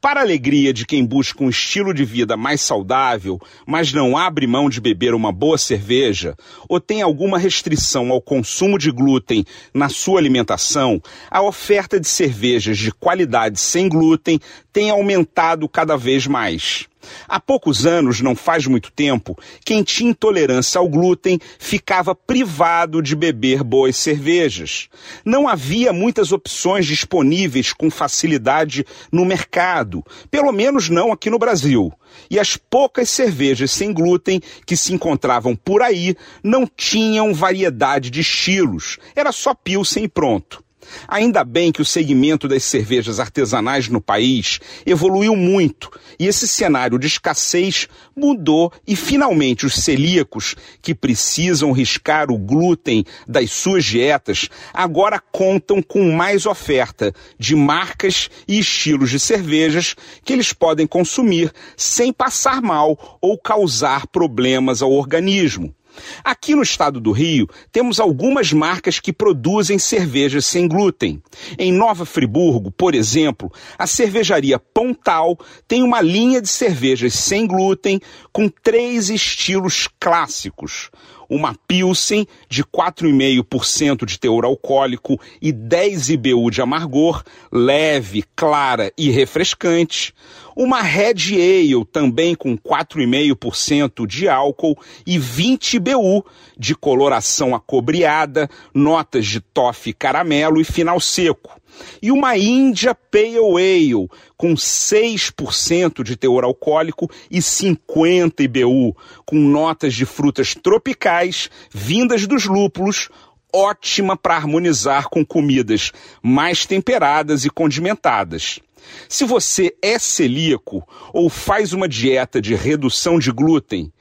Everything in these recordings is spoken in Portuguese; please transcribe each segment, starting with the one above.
Para a alegria de quem busca um estilo de vida mais saudável, mas não abre mão de beber uma boa cerveja, ou tem alguma restrição ao consumo de glúten na sua alimentação, a oferta de cervejas de qualidade sem glúten tem aumentado cada vez mais. Há poucos anos, não faz muito tempo, quem tinha intolerância ao glúten ficava privado de beber boas cervejas. Não havia muitas opções disponíveis com facilidade no mercado, pelo menos não aqui no Brasil. E as poucas cervejas sem glúten que se encontravam por aí não tinham variedade de estilos, era só pilsen e pronto. Ainda bem que o segmento das cervejas artesanais no país evoluiu muito e esse cenário de escassez mudou e finalmente os celíacos que precisam riscar o glúten das suas dietas agora contam com mais oferta de marcas e estilos de cervejas que eles podem consumir sem passar mal ou causar problemas ao organismo. Aqui no estado do Rio, temos algumas marcas que produzem cervejas sem glúten. Em Nova Friburgo, por exemplo, a cervejaria Pontal tem uma linha de cervejas sem glúten com três estilos clássicos uma Pilsen de 4,5% de teor alcoólico e 10 IBU de amargor, leve, clara e refrescante. Uma Red Ale também com 4,5% de álcool e 20 IBU de coloração acobreada, notas de toffee caramelo e final seco e uma Índia Pale Ale com 6% de teor alcoólico e 50 IBU, com notas de frutas tropicais vindas dos lúpulos, ótima para harmonizar com comidas mais temperadas e condimentadas. Se você é celíaco ou faz uma dieta de redução de glúten,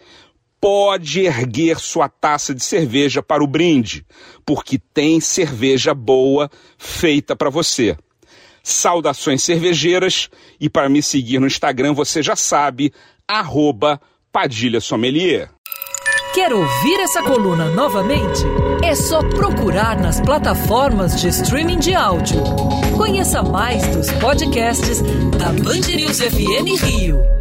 pode erguer sua taça de cerveja para o brinde, porque tem cerveja boa feita para você. Saudações cervejeiras e para me seguir no Instagram você já sabe, arroba Padilha Sommelier. Quer ouvir essa coluna novamente? É só procurar nas plataformas de streaming de áudio. Conheça mais dos podcasts da Band News FM Rio.